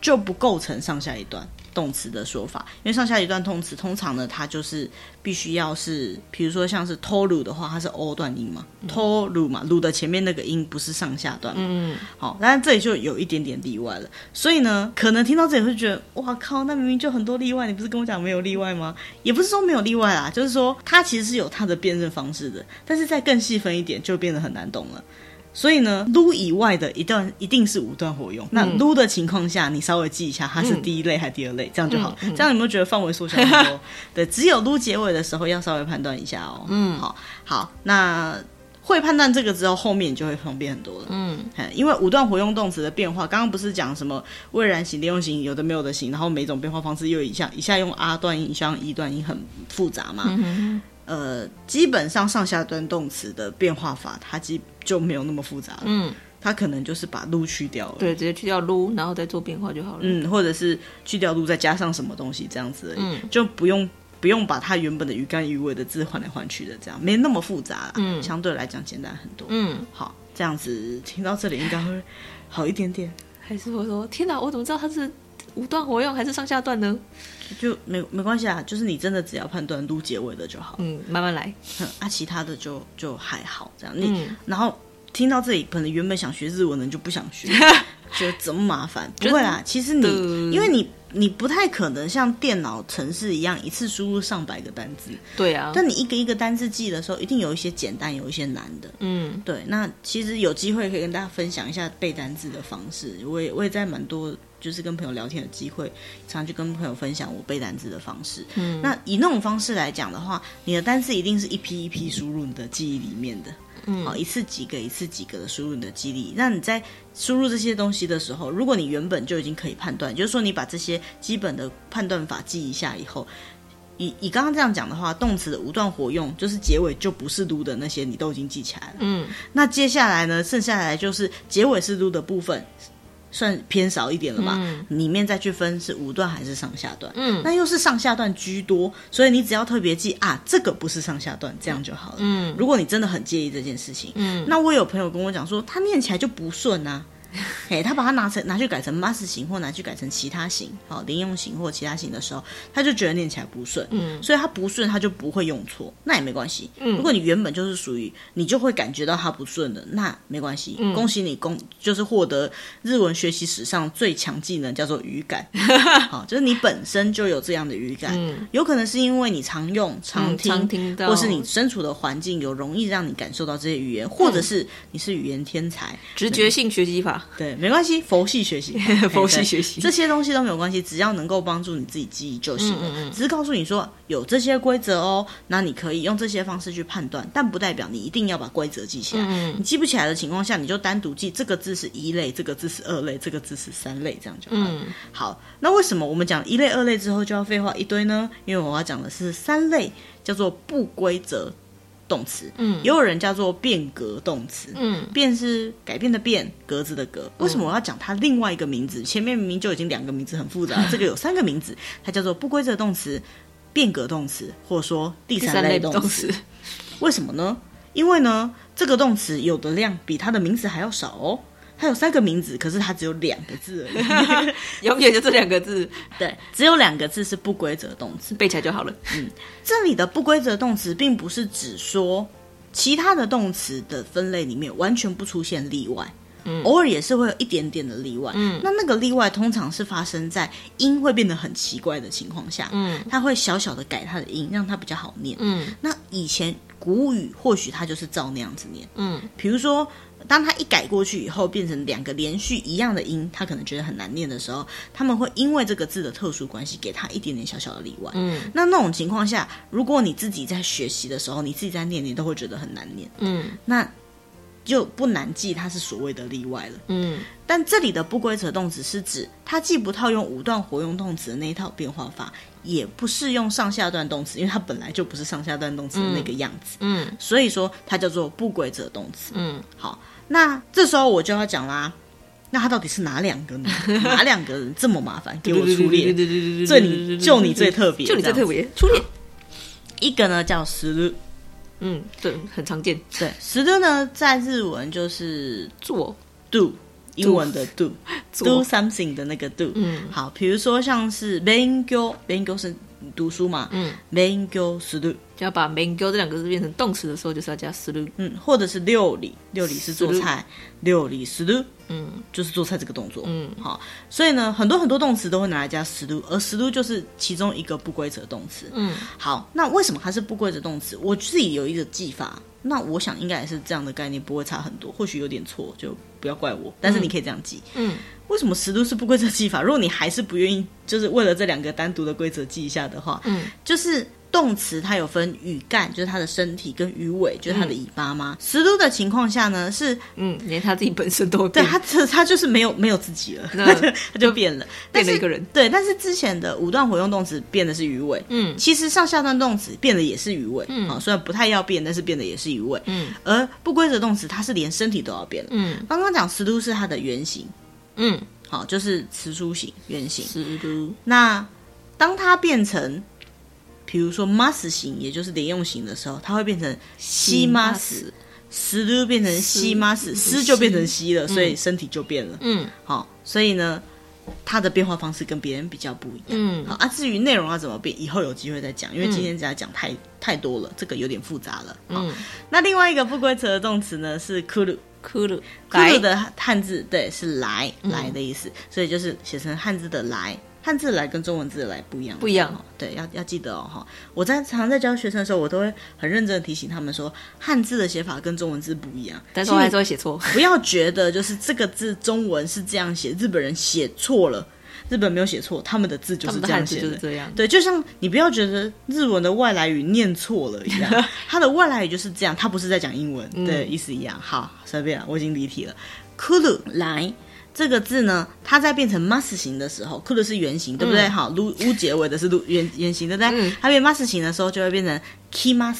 就不构成上下一段。动词的说法，因为上下一段动词通常呢，它就是必须要是，比如说像是偷鲁的话，它是 O 段音嘛，偷鲁嘛，鲁的前面那个音不是上下段嘛，嗯，好，但是这里就有一点点例外了，所以呢，可能听到这里会觉得，哇靠，那明明就很多例外，你不是跟我讲没有例外吗？也不是说没有例外啦，就是说它其实是有它的辨认方式的，但是再更细分一点，就变得很难懂了。所以呢，撸以外的一段一定是五段活用。嗯、那撸的情况下，你稍微记一下，它是第一类还是第二类，嗯、这样就好。这样有没有觉得范围缩小很多？对，只有撸结尾的时候要稍微判断一下哦。嗯，好，好，那会判断这个之后，后面就会方便很多了。嗯，因为五段活用动词的变化，刚刚不是讲什么未然型、连用型，有的没有的型，然后每种变化方式又一下一下用 R 段音，一下用 E 段音，很复杂嘛。嗯呃，基本上上下段动词的变化法，它基就没有那么复杂了。嗯，它可能就是把撸去掉了，对，直接去掉撸，然后再做变化就好了。嗯，或者是去掉撸，再加上什么东西这样子而已，嗯，就不用不用把它原本的鱼干鱼尾的字换来换去的，这样没那么复杂了。嗯，相对来讲简单很多。嗯，好，这样子听到这里应该会好一点点。还是我说，天哪，我怎么知道它是五段活用还是上下段呢？就没没关系啊，就是你真的只要判断录结尾的就好。嗯，慢慢来。啊，其他的就就还好这样。你、嗯、然后听到这里，可能原本想学日文的就不想学，觉得怎么麻烦？不会啦，其实你因为你你不太可能像电脑程式一样一次输入上百个单字。对啊。但你一个一个单字记的时候，一定有一些简单，有一些难的。嗯，对。那其实有机会可以跟大家分享一下背单字的方式。我也我也在蛮多。就是跟朋友聊天的机会，常常去跟朋友分享我背单词的方式。嗯，那以那种方式来讲的话，你的单词一定是一批一批输入你的记忆里面的。嗯，好，一次几个，一次几个的输入你的记忆。那你在输入这些东西的时候，如果你原本就已经可以判断，就是说你把这些基本的判断法记一下以后，以以刚刚这样讲的话，动词的无段活用，就是结尾就不是撸的那些，你都已经记起来了。嗯，那接下来呢，剩下来就是结尾是撸的部分。算偏少一点了吧？嗯、里面再去分是五段还是上下段？嗯，那又是上下段居多，所以你只要特别记啊，这个不是上下段，这样就好了。嗯，如果你真的很介意这件事情，嗯，那我有朋友跟我讲说，他念起来就不顺啊。嘿，他把它拿成拿去改成 mas 型，或拿去改成其他型，好，零用型或其他型的时候，他就觉得念起来不顺，嗯，所以他不顺，他就不会用错，那也没关系，嗯，如果你原本就是属于你就会感觉到它不顺的，那没关系，嗯，恭喜你，恭就是获得日文学习史上最强技能，叫做语感，好，就是你本身就有这样的语感，嗯，有可能是因为你常用、常听，嗯、常听到，或是你身处的环境有容易让你感受到这些语言，或者是你是语言天才，直觉性学习法。对，没关系，佛系学习，佛系学习，这些东西都没有关系，只要能够帮助你自己记忆就行了。嗯嗯嗯，只是告诉你说有这些规则哦，那你可以用这些方式去判断，但不代表你一定要把规则记起来。你记不起来的情况下，你就单独记这个字是一类，这个字是二类，这个字是三类，这样就好。嗯，好，那为什么我们讲一类、二类之后就要废话一堆呢？因为我要讲的是三类，叫做不规则动词，嗯，也有人叫做变革动词，嗯，变是改变的变，格子的格。为什么我要讲它另外一个名字？前面明明就已经两个名字很复杂，这个有三个名字，它叫做不规则动词、变革动词，或者说第三类动词。动词为什么呢？因为呢，这个动词有的量比它的名词还要少哦。它有三个名字，可是它只有两个字而已，永远就这两个字。对，只有两个字是不规则动词，背起来就好了。嗯，这里的不规则动词，并不是指说其他的动词的分类里面完全不出现例外，嗯，偶尔也是会有一点点的例外。嗯，那那个例外通常是发生在音会变得很奇怪的情况下，嗯，它会小小的改它的音，让它比较好念。嗯，那以前古语或许它就是照那样子念。嗯，比如说。当他一改过去以后，变成两个连续一样的音，他可能觉得很难念的时候，他们会因为这个字的特殊关系，给他一点点小小的例外。嗯，那那种情况下，如果你自己在学习的时候，你自己在念，你都会觉得很难念。嗯，那就不难记，它是所谓的例外了。嗯，但这里的不规则动词是指它既不套用五段活用动词的那一套变化法，也不适用上下段动词，因为它本来就不是上下段动词的那个样子。嗯，嗯，所以说它叫做不规则动词。嗯，好。那这时候我就要讲啦，那他到底是哪两个呢？哪两个人这么麻烦？给我出列，这你就你最特别，就你最特别，出列。一个呢叫する，嗯，对，很常见。对，する呢在日文就是做，do，英文的 do，do something 的那个 do。嗯，好，比如说像是勉强，勉强是。读书嘛，嗯，勉强する，就 要把勉强这两个字变成动词的时候，就是要加する，嗯，或者是料理，料理是做菜，料理する，嗯，就是做菜这个动作，嗯，好，所以呢，很多很多动词都会拿来加する，而する就是其中一个不规则动词，嗯，好，那为什么它是不规则动词？我自己有一个记法，那我想应该也是这样的概念，不会差很多，或许有点错，就不要怪我，但是你可以这样记，嗯。嗯为什么十度是不规则记法？如果你还是不愿意，就是为了这两个单独的规则记一下的话，嗯，就是 动词它有分羽干，就是它的身体跟鱼尾，就是它的尾巴吗？十度的情况下呢，是嗯，连它自己本身都对它，它就是没有没有自己了，它就变了，变了一个人。对，但是之前的五段活用动词变的是鱼尾，嗯，其实上下段动词变的也是鱼尾，嗯，啊，虽然不太要变，但是变的也是鱼尾，嗯，而不规则动词它是连身体都要变了，嗯，刚刚讲十度是它的原型。嗯，好，就是词书形原型。十都。那当它变成，比如说 mas 型，也就是连用型的时候，它会变成西 mas，是的变成西 mas，诗就变成西了，所以身体就变了。嗯，好，所以呢，它的变化方式跟别人比较不一样。嗯，好啊，至于内容要怎么变，以后有机会再讲，因为今天只要讲太太多了，这个有点复杂了。嗯，那另外一个不规则的动词呢是 kuru。库鲁，库鲁的汉字对是来来的意思，嗯、所以就是写成汉字的来，汉字的来跟中文字的来不一样，不一样。对，要要记得哦哈。我在常常在教学生的时候，我都会很认真的提醒他们说，汉字的写法跟中文字不一样，但是我还是会写错。不要觉得就是这个字中文是这样写，日本人写错了。日本没有写错，他们的字就是这样写的。就是这样。对，就像你不要觉得日文的外来语念错了一样，它的外来语就是这样，它不是在讲英文，嗯、对，意思一样。好，随便，我已经离题了。くる来这个字呢，它在变成 mas 形的时候，くる是原形，对不对？嗯、好，噜乌结尾的是噜原原形，对不对？嗯、它变 mas 形的时候，就会变成 kimas，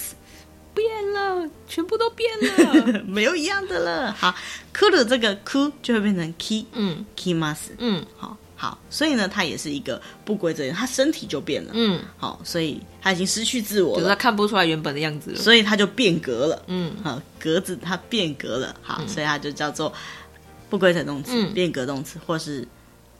变了，全部都变了，没有一样的了。好，くる这个 ku 就会变成 ki，嗯，kimas，嗯，好。好，所以呢，它也是一个不规则，它身体就变了。嗯，好，所以它已经失去自我了，就是它看不出来原本的样子了，所以它就变格了。嗯，好，格子它变格了。好，嗯、所以它就叫做 不规则动词、嗯、变格动词，或是。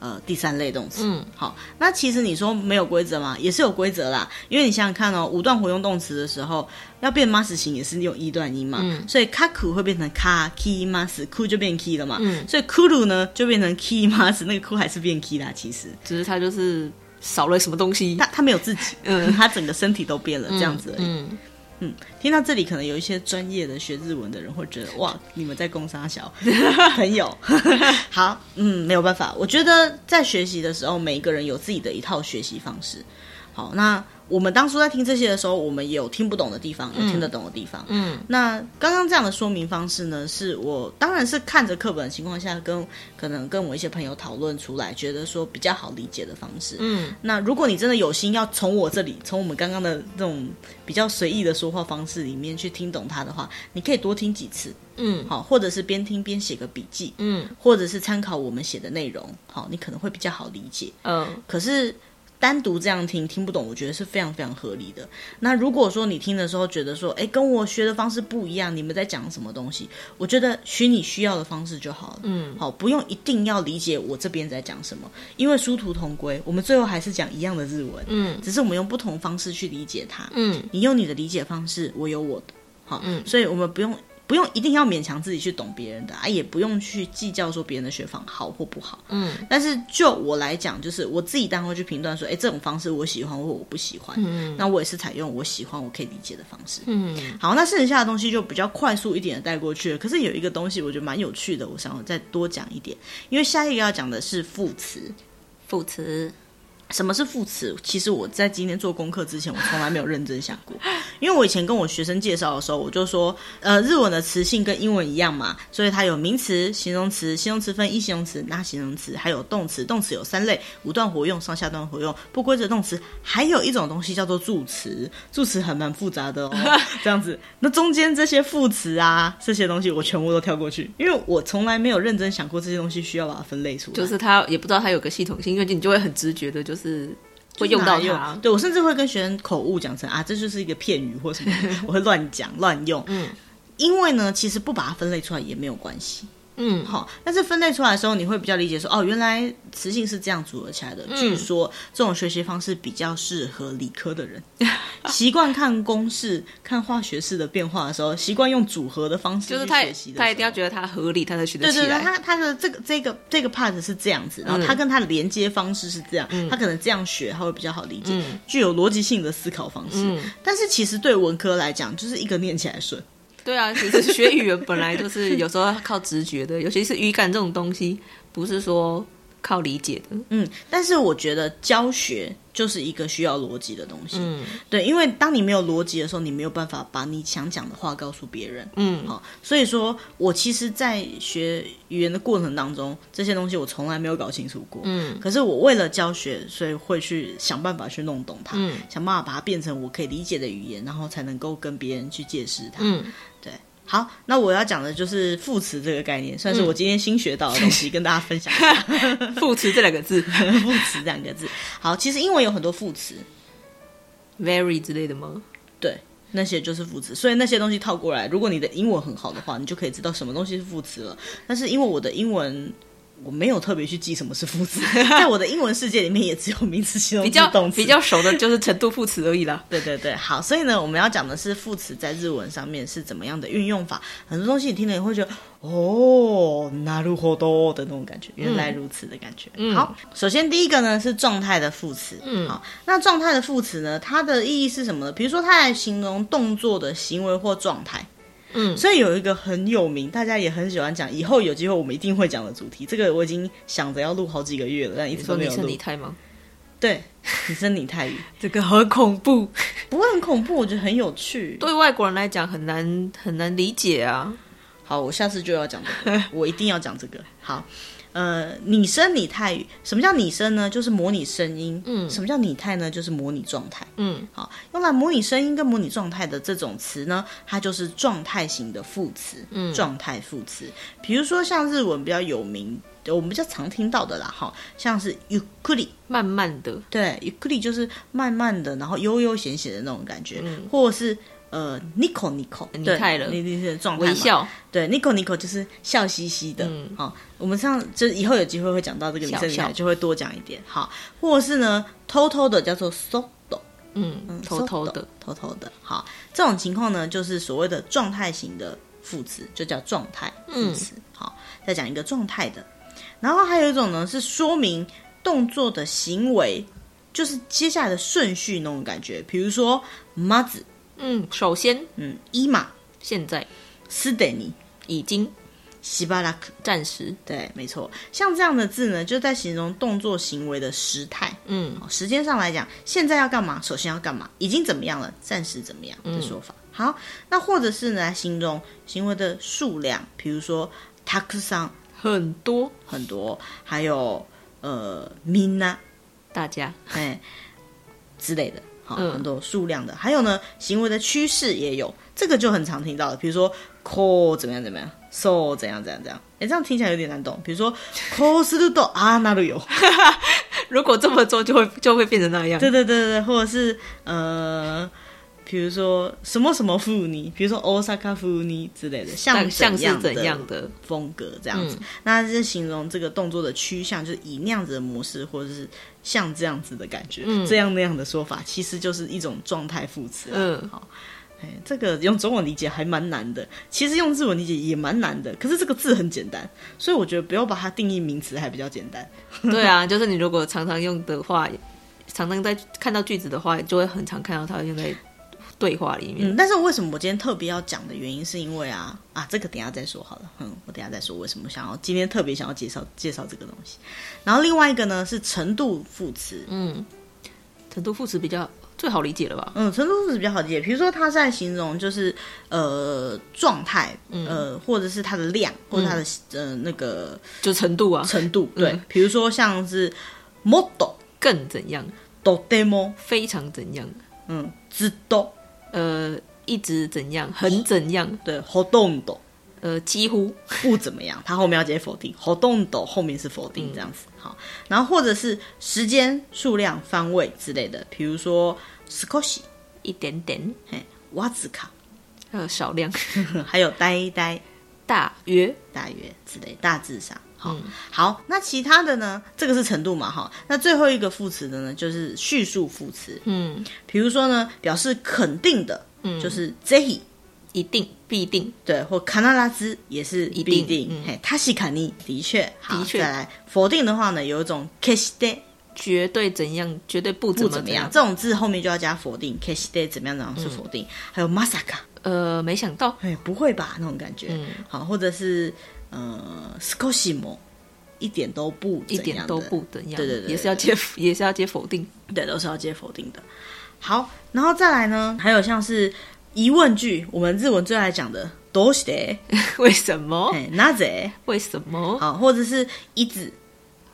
呃，第三类动词，嗯，好，那其实你说没有规则嘛？也是有规则啦，因为你想想看哦，五段活用动词的时候，要变 mas 型也是用一段音嘛，嗯，所以 kaku 会变成 ka ki mas，ku 就变 ki 了嘛，嗯，所以 kuru 呢就变成 ki mas，那个 ku 还是变 ki 啦，其实只是它就是少了什么东西，它它没有自己，嗯，它整个身体都变了，这样子而已。嗯。嗯嗯，听到这里，可能有一些专业的学日文的人会觉得，哇，你们在攻杀小，朋友 好，嗯，没有办法，我觉得在学习的时候，每一个人有自己的一套学习方式。好，那。我们当初在听这些的时候，我们也有听不懂的地方，有听得懂的地方。嗯，那刚刚这样的说明方式呢，是我当然是看着课本的情况下，跟可能跟我一些朋友讨论出来，觉得说比较好理解的方式。嗯，那如果你真的有心要从我这里，从我们刚刚的这种比较随意的说话方式里面去听懂它的话，你可以多听几次。嗯，好，或者是边听边写个笔记。嗯，或者是参考我们写的内容。好，你可能会比较好理解。嗯，可是。单独这样听听不懂，我觉得是非常非常合理的。那如果说你听的时候觉得说，哎，跟我学的方式不一样，你们在讲什么东西？我觉得学你需要的方式就好了。嗯，好，不用一定要理解我这边在讲什么，因为殊途同归，我们最后还是讲一样的日文。嗯，只是我们用不同方式去理解它。嗯，你用你的理解方式，我有我的。好，嗯，所以我们不用。不用一定要勉强自己去懂别人的啊，也不用去计较说别人的学法好或不好。嗯，但是就我来讲，就是我自己当然会去评断说，哎，这种方式我喜欢或我不喜欢。嗯，那我也是采用我喜欢、我可以理解的方式。嗯，好，那剩下的东西就比较快速一点的带过去了。可是有一个东西我觉得蛮有趣的，我想要再多讲一点，因为下一个要讲的是副词。副词。什么是副词？其实我在今天做功课之前，我从来没有认真想过。因为我以前跟我学生介绍的时候，我就说，呃，日文的词性跟英文一样嘛，所以它有名词、形容词，形容词分一形容词、那形容词，还有动词，动词有三类：五段活用、上下段活用、不规则动词，还有一种东西叫做助词。助词还蛮复杂的哦，这样子。那中间这些副词啊，这些东西我全部都跳过去，因为我从来没有认真想过这些东西需要把它分类出来。就是它也不知道它有个系统性，因为你就会很直觉的，就是。是会用到它，对，我甚至会跟学生口误讲成啊，这就是一个片语或什么，我会乱讲乱用。嗯，因为呢，其实不把它分类出来也没有关系。嗯，好，但是分类出来的时候，你会比较理解说，哦，原来词性是这样组合起来的。嗯、据说这种学习方式比较适合理科的人，习惯看公式、看化学式的变化的时候，习惯用组合的方式去学习他他一定要觉得它合理，他才学得起来。对对对，他他的这个这个这个 part 是这样子，然后他跟他的连接方式是这样，嗯、他可能这样学他会比较好理解，嗯、具有逻辑性的思考方式。嗯、但是其实对文科来讲，就是一个念起来顺。对啊，其实学语言本来就是有时候要靠直觉的，尤其是语感这种东西，不是说靠理解的。嗯，但是我觉得教学就是一个需要逻辑的东西。嗯，对，因为当你没有逻辑的时候，你没有办法把你想讲的话告诉别人。嗯，好，所以说我其实，在学语言的过程当中，这些东西我从来没有搞清楚过。嗯，可是我为了教学，所以会去想办法去弄懂它，嗯，想办法把它变成我可以理解的语言，然后才能够跟别人去解释它。嗯。对，好，那我要讲的就是副词这个概念，算是我今天新学到的东西，嗯、跟大家分享一下。副词这两个字，副词这两个字。好，其实英文有很多副词，very 之类的吗？对，那些就是副词。所以那些东西套过来，如果你的英文很好的话，你就可以知道什么东西是副词了。但是因为我的英文。我没有特别去记什么是副词，在我的英文世界里面也只有名词、形容词、动词。比较熟的就是程度副词而已啦。对对对，好，所以呢，我们要讲的是副词在日文上面是怎么样的运用法。很多东西你听了也会觉得哦，なるほど的那种感觉，原来如此的感觉。嗯、好，首先第一个呢是状态的副词。嗯，好，那状态的副词呢，它的意义是什么呢？比如说，它来形容动作的行为或状态。 嗯，所以有一个很有名，大家也很喜欢讲，以后有机会我们一定会讲的主题。这个我已经想着要录好几个月了，但一直都没有录。拟声拟态吗？对，你是拟态语，这个很恐怖，不会很恐怖，我觉得很有趣。对外国人来讲很难很难理解啊。好，我下次就要讲这个，我一定要讲这个。好。呃，拟声拟态语，什么叫拟声呢？就是模拟声音。嗯，什么叫拟态呢？就是模拟状态。嗯，好，用来模拟声音跟模拟状态的这种词呢，它就是状态型的副词。嗯，状态副词，比如说像日文比较有名，我们比较常听到的啦，哈，像是ゆっくり，慢慢的，对，ゆっくり就是慢慢的，然后悠悠闲闲的那种感觉，嗯，或者是。 呃，Nico Nico，你态了，你你是状态微笑，对，Nico Nico 就是笑嘻嘻的，嗯，好，我们上就以后有机会会讲到这个女生，就会多讲一点，好，或是呢，偷偷的叫做 soto，嗯嗯，偷偷的，偷偷的，好，这种情况呢，就是所谓的状态型的副词，就叫状态副词，好，再讲一个状态的，然后还有一种呢，是说明动作的行为，就是接下来的顺序那种感觉，比如说まず。嗯，首先，嗯，今，现在，すでに，已经， しばらく，暂时。对，没错。像这样的字呢，就在形容动作行为的时态。嗯，时间上来讲，现在要干嘛？首先要干嘛？已经怎么样了？暂时怎么样的说法。嗯、好，那或者是呢，来形容行为的数量，比如说たくさん，很多很多，还有呃みんな，大家，哎之类的。 嗯、很多数量的，还有呢，行为的趋势也有，这个就很常听到的，比如说 call 怎么样怎么样，so 怎样怎样怎样，哎，这样听起来有点难懂。比如说 call するとああなるよ，如果这么做就会就会变成那样。对对对对，或者是呃。 比如说什么什么风に，比如说大阪风に之类的，像像是怎样的风格这样子，嗯、那这是形容这个动作的趋向，就是以那样子的模式，或者是像这样子的感觉，嗯、这样那样的说法，其实就是一种状态副词。嗯，好，哎，这个用中文理解还蛮难的，其实用日文理解也蛮难的。可是这个字很简单，所以我觉得不要把它定义名词还比较简单。对啊，就是你如果常常用的话，常常在看到句子的话，就会很常看到它用在。对话里面，嗯，但是为什么我今天特别要讲的原因，是因为啊啊，这个等一下再说好了，嗯，我等一下再说为什么想要今天特别想要介绍介绍这个东西。然后另外一个呢是程度副词，嗯，程度副词比较最好理解了吧？嗯，程度副词比较好理解，比如说它在形容就是呃状态，呃或者是它的量，或者它的呃那个就程度啊程度，对，比如说像是もっと更怎样，とても非常怎样，嗯，ずっと。 呃，一直怎样，很怎样？对，ほとんど，呃，几乎不怎么样。它后面要接否定，ほとんど后面是否定，这样子。嗯、好，然后或者是时间、数量、方位之类的，比如说少し一点点，嘿，わずか，还有少量，还有呆呆，大约、大约之类，大致上。 好，嗯、好，那其他的呢？这个是程度嘛，哈。那最后一个副词的呢，就是叙述副词。嗯，比如说呢，表示肯定的，嗯，就是ぜひ，一定、必定，对，或必ず也是必定。定嗯、嘿，确かに，的确，的确。再来，否定的话呢，有一种决して，绝对怎样，绝对不怎么怎么样，怎样这种字后面就要加否定，决して怎么样怎样是否定。嗯、还有まさか，呃，没想到，哎，不会吧？那种感觉。嗯，好，或者是。 呃，少しも一点都不一点都不怎样，对对对，也是要接也是要接否定，对，都是要接否定的。好，然后再来呢，还有像是疑问句，我们日文最爱讲的どうして，为什么？なぜ？为什么？好，或者是いつ，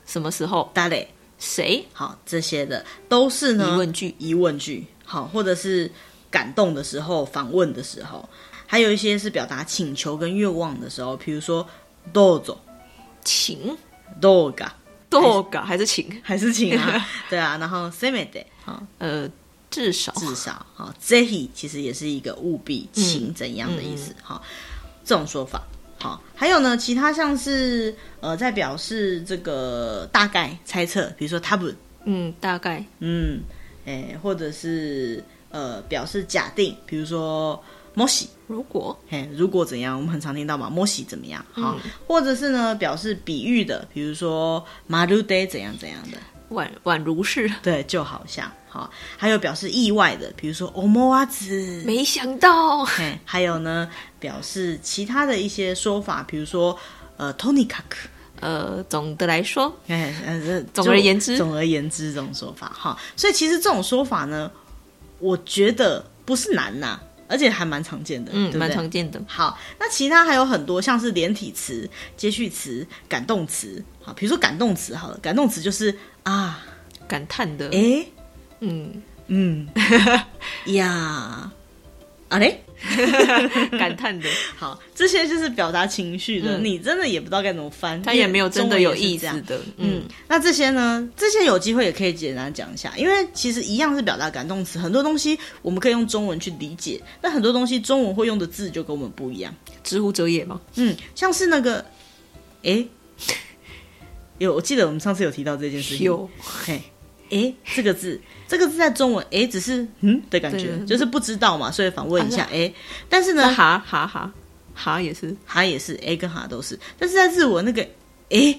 什么时候？谁？谁？好，这些的都是呢疑问句，疑问句。好，或者是感动的时候，访问的时候，还有一些是表达请求跟愿望的时候，比如说。 どうぞ，请，どうか，どうか还是请，还是请啊？对啊，然后せめて，呃，至少，至少，好，ぜひ其实也是一个务必，请怎样的意思？好，这种说法，好，还有呢，其他像是呃，在表示这个大概猜测，比如说たぶん，嗯，大概，嗯，诶，或者是呃，表示假定，比如说。 もし，如果，嘿，如果怎样？我们很常听到嘛，もし怎么样？好，嗯、或者是呢，表示比喻的，比如说まるで怎样怎样的，宛宛如是，对，就好像，好，还有表示意外的，比如说思わず，没想到，嘿，还有呢，表示其他的一些说法，比如说呃，とにかく，呃，总的来说，哎，呃，总而言之，总而言之这种说法，哈，所以其实这种说法呢，我觉得不是难呐、啊。 而且还蛮常见的，嗯，蛮常见的。好，那其他还有很多，像是连体词、接续词、感动词。好，比如说感动词，好了，感动词就是啊，感叹的，诶，嗯。嗯。呀，啊嘞。感叹的，好，这些就是表达情绪的。嗯、你真的也不知道该怎么翻，它也没有真的有意思的。嗯，嗯，那这些呢？这些有机会也可以简单讲一下，因为其实一样是表达感动词，很多东西我们可以用中文去理解，但很多东西中文会用的字就跟我们不一样。之乎者也吗？嗯，像是那个，诶，有，我记得我们上次有提到这件事情。有，嘿，诶，这个字。这个字在中文，哎，只是嗯？的感觉，就是不知道嘛，所以反问一下，哎，但是呢，哈哈哈，哈也是，哈也是，哎跟哈都是，但是在日文那个哎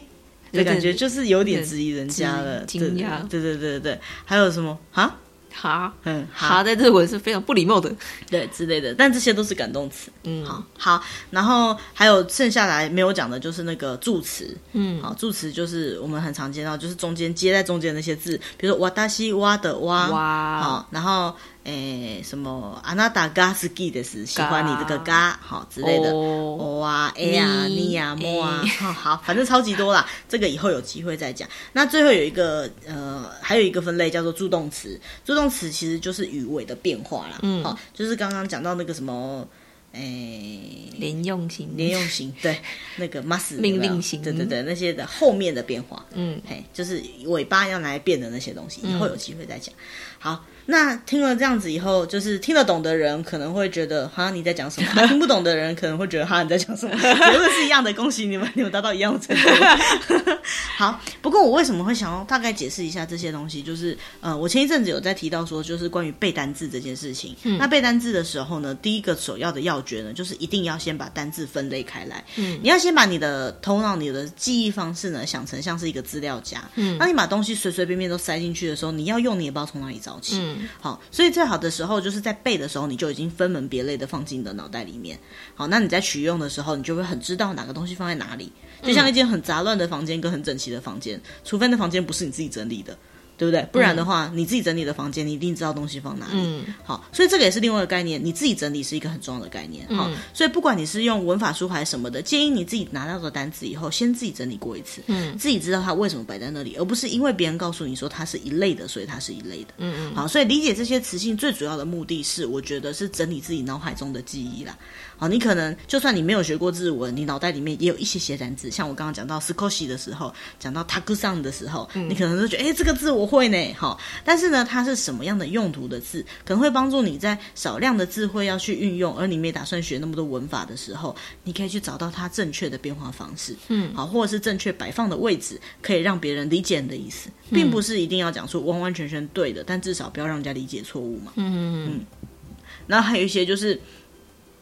的感觉就是有点质疑人家了，惊讶，对对对对对，还有什么哈哈，嗯，哈，在日文是非常不礼貌的，对之类的，但这些都是感动词。嗯，好，好，然后还有剩下来没有讲的，就是那个助词。嗯，好，助词就是我们很常见到，就是中间接在中间那些字，比如说哇达西哇的哇，哇，好，然后诶什么阿娜达嘎斯基的是喜欢你这个嘎，好之类的，哦。啊哎呀你呀莫啊，好，反正超级多啦，这个以后有机会再讲。那最后有一个呃，还有一个分类叫做助动词，助动词其实就是语尾的变化啦，嗯，好，就是刚刚讲到那个什么。诶，连用型，连用型，对，那个 must 命令型，对对对，那些的后面的变化，嗯，嘿，就是尾巴要拿来变的那些东西，以后有机会再讲。嗯、好，那听了这样子以后，就是听得懂的人可能会觉得，好像你在讲什么；啊、听不懂的人可能会觉得，哈，你在讲什么？结论是一样的，恭喜你们，你们达到一样的程度。好，不过我为什么会想要大概解释一下这些东西？就是，呃，我前一阵子有在提到说，就是关于背单字这件事情。嗯、那背单字的时候呢，第一个首要的要诀呢，就是一定要先把单字分类开来。嗯，你要先把你的头脑、你的记忆方式呢，想成像是一个资料夹。嗯，当你把东西随随便便都塞进去的时候，你要用你也不知道从哪里找起。嗯，好，所以最好的时候就是在背的时候，你就已经分门别类的放进你的脑袋里面。好，那你在取用的时候，你就会很知道哪个东西放在哪里。就像一间很杂乱的房间跟很整齐的房间，除非那房间不是你自己整理的，对不对？不然的话，嗯、你自己整理的房间，你一定知道东西放哪里。嗯，好，所以这个也是另外一个概念，你自己整理是一个很重要的概念。好，嗯、所以不管你是用文法书还是什么的，建议你自己拿到的单词以后，先自己整理过一次，嗯，自己知道它为什么摆在那里，而不是因为别人告诉你说它是一类的，所以它是一类的。嗯嗯，好，所以理解这些词性最主要的目的是，我觉得是整理自己脑海中的记忆啦。好，你可能就算你没有学过日文，你脑袋里面也有一些些单字。像我刚刚讲到 s c o s h i 的时候，讲到 “takusan” 的时候，嗯、你可能就觉得，哎，这个字我会呢。好，但是呢，它是什么样的用途的字，可能会帮助你在少量的字汇要去运用，而你没打算学那么多文法的时候，你可以去找到它正确的变化方式。嗯，好，或者是正确摆放的位置，可以让别人理解你的意思，并不是一定要讲出完完全全对的，但至少不要让人家理解错误嘛。嗯嗯嗯。然后还有一些就是。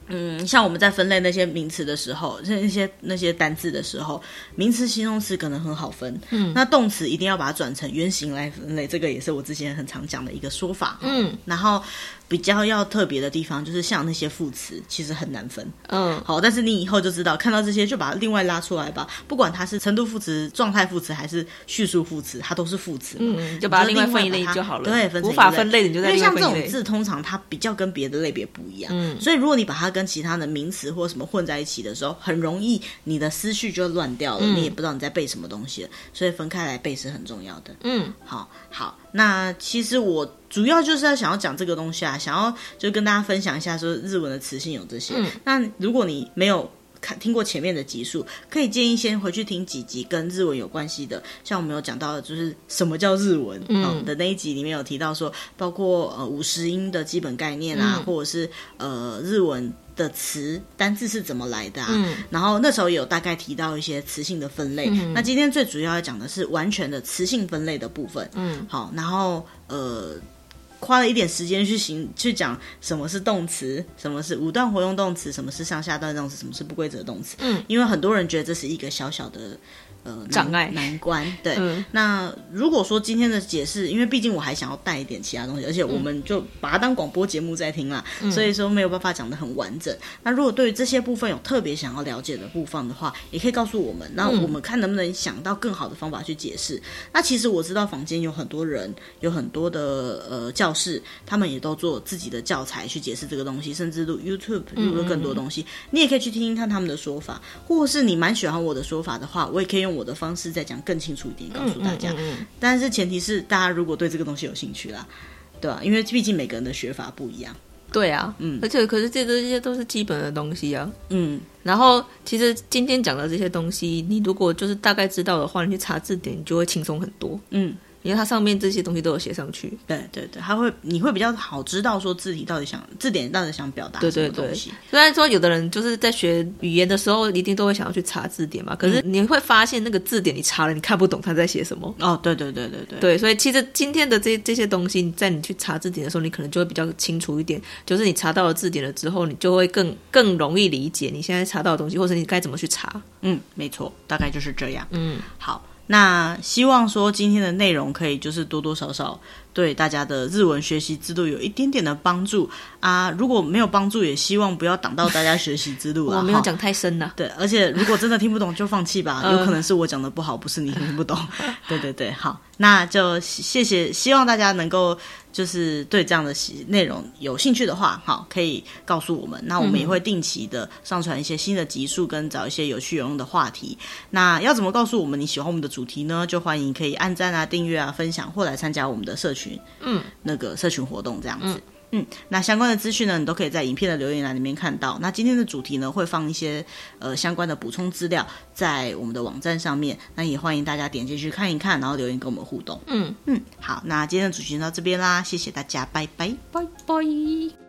嗯，像我们在分类那些名词的时候，那些那些单字的时候，名词、形容词可能很好分。嗯，那动词一定要把它转成原形来分类，这个也是我之前很常讲的一个说法。嗯，然后。比较要特别的地方，就是像那些副词，其实很难分。嗯，好，但是你以后就知道，看到这些就把它另外拉出来吧。不管它是程度副词、状态副词还是叙述副词，它都是副词。嗯，就把它另外分一类就好了。对，分成无法分类，你就在因为像这种字，通常它比较跟别的类别不一样。嗯，所以如果你把它跟其他的名词或什么混在一起的时候，很容易你的思绪就乱掉了，嗯、你也不知道你在背什么东西了。所以分开来背是很重要的。嗯，好，好。那其实我主要就是要想要讲这个东西啊，想要就跟大家分享一下，说日文的词性有这些。嗯，那如果你没有看听过前面的集数，可以建议先回去听几集跟日文有关系的，像我们有讲到的就是什么叫日文，嗯的那一集里面有提到说，包括呃五十音的基本概念啊，嗯、或者是呃日文。的词单字是怎么来的啊？嗯，然后那时候有大概提到一些词性的分类。嗯，那今天最主要要讲的是完全的词性分类的部分。嗯，好，然后呃，花了一点时间去行去讲什么是动词，什么是五段活用动词，什么是上下段动词，什么是不规则动词。嗯，因为很多人觉得这是一个小小的。呃，障碍难关。对，嗯、那如果说今天的解释，因为毕竟我还想要带一点其他东西，而且我们就把它当广播节目在听啦，嗯、所以说没有办法讲的很完整。那如果对于这些部分有特别想要了解的部分的话，也可以告诉我们，那我们看能不能想到更好的方法去解释。嗯、那其实我知道房间有很多人，有很多的呃教室，他们也都做自己的教材去解释这个东西，甚至录 YouTube 录了更多东西。你也可以去听听看他们的说法，或是你蛮喜欢我的说法的话，我也可以用。我的方式再讲更清楚一点，告诉大家。但是前提是大家如果对这个东西有兴趣啦，对吧、啊？因为毕竟每个人的学法不一样。对啊，嗯，而且可是这这些都是基本的东西啊。嗯，然后其实今天讲的这些东西，你如果就是大概知道的话，你去查字典，你就会轻松很多。嗯。因为它上面这些东西都有写上去，对对对，它会你会比较好知道说字体到底想字典到底想表达什么东西。对对对，虽然说有的人就是在学语言的时候，一定都会想要去查字典嘛，可是你会发现那个字典你查了，你看不懂他在写什么。哦，对对对对对，对，所以其实今天的这这些东西，在你去查字典的时候，你可能就会比较清楚一点，就是你查到了字典了之后，你就会更更容易理解你现在查到的东西，或者你该怎么去查。嗯，没错，大概就是这样。嗯，好。那希望说今天的内容可以就是多多少少对大家的日文学习之路有一点点的帮助啊。如果没有帮助，也希望不要挡到大家学习之路啊。我没有讲太深了。对，而且如果真的听不懂就放弃吧，有可能是我讲的不好，不是你听不懂。对对对，好，那就谢谢，希望大家能够。就是对这样的内容有兴趣的话，好，可以告诉我们。那我们也会定期的上传一些新的集数，跟找一些有趣有用的话题。那要怎么告诉我们你喜欢我们的主题呢？就欢迎可以按赞啊、订阅啊、分享，或来参加我们的社群，嗯，那个社群活动这样子。嗯，那相关的资讯呢，你都可以在影片的留言栏里面看到。那今天的主题呢，会放一些呃相关的补充资料在我们的网站上面。那也欢迎大家点进去看一看，然后留言跟我们互动。嗯嗯，好，那今天的主题就到这边啦，谢谢大家，拜拜，拜拜。